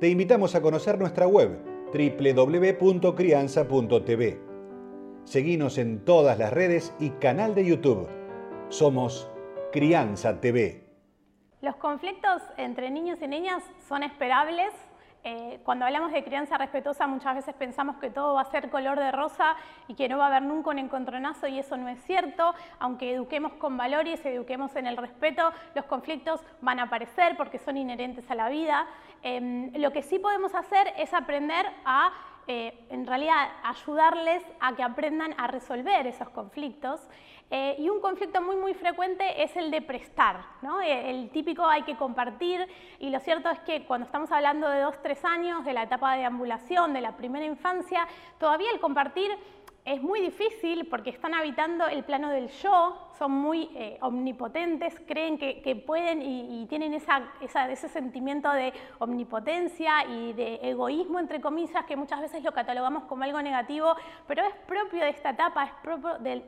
Te invitamos a conocer nuestra web www.crianza.tv. Seguinos en todas las redes y canal de YouTube. Somos Crianza TV. Los conflictos entre niños y niñas son esperables eh, cuando hablamos de crianza respetuosa muchas veces pensamos que todo va a ser color de rosa y que no va a haber nunca un encontronazo y eso no es cierto. Aunque eduquemos con valores, eduquemos en el respeto, los conflictos van a aparecer porque son inherentes a la vida. Em, lo que sí podemos hacer es aprender a eh, en realidad ayudarles a que aprendan a resolver esos conflictos. Eh, y un conflicto muy muy frecuente es el de prestar, ¿no? Eh, el típico hay que compartir y lo cierto es que cuando estamos hablando de dos, tres años, de la etapa de ambulación, de la primera infancia, todavía el compartir es muy difícil porque están habitando el plano del yo, son muy eh, omnipotentes, creen que, pueden y, tienen ese sentimiento de omnipotencia y de egoísmo, entre comillas, que muchas veces lo catalogamos como algo negativo, pero es propio de esta etapa, es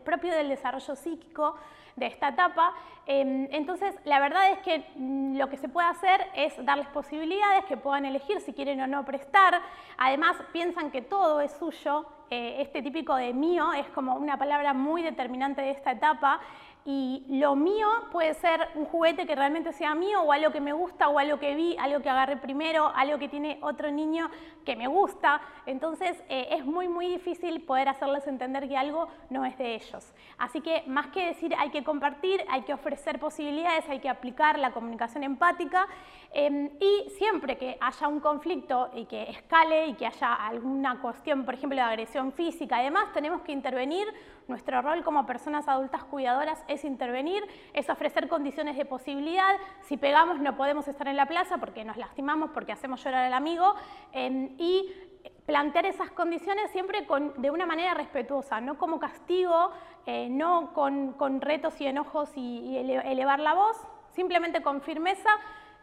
propio del, desarrollo psíquico de esta etapa. Em, entonces, la verdad es que mm, lo que se puede hacer es darles posibilidades que puedan elegir si quieren o no prestar. Además, piensan que todo es suyo eh, este típico de mío es como una palabra muy determinante de esta etapa y lo mío puede ser un juguete que realmente sea mío o algo que me gusta o algo que vi, algo que agarré primero, algo que tiene otro niño que me gusta. Entonces eh, es muy muy difícil poder hacerles entender que algo no es de ellos. Así que más que decir hay que compartir, hay que ofrecer posibilidades, hay que aplicar la comunicación empática em, y siempre que haya un conflicto y que escale y que haya alguna cuestión, por ejemplo, de agresión física, además tenemos que intervenir. Nuestro rol como personas adultas cuidadoras es intervenir, es ofrecer condiciones de posibilidad. Si pegamos no podemos estar en la plaza porque nos lastimamos, porque hacemos llorar al amigo. Em, y plantear esas condiciones siempre de una manera respetuosa, no como castigo, eh, no con, retos y enojos y elevar la voz, simplemente con firmeza,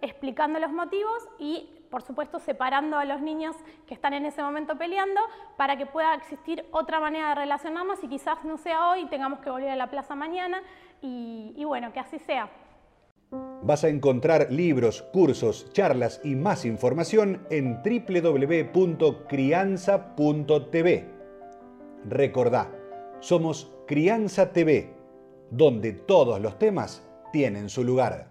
explicando los motivos y por supuesto separando a los niños que están en ese momento peleando para que pueda existir otra manera de relacionarnos y quizás no sea hoy, tengamos que volver a la plaza mañana y, bueno, que así sea. Vas a encontrar libros, cursos, charlas y más información en www.crianza.tv. Recordá, somos Crianza TV, donde todos los temas tienen su lugar.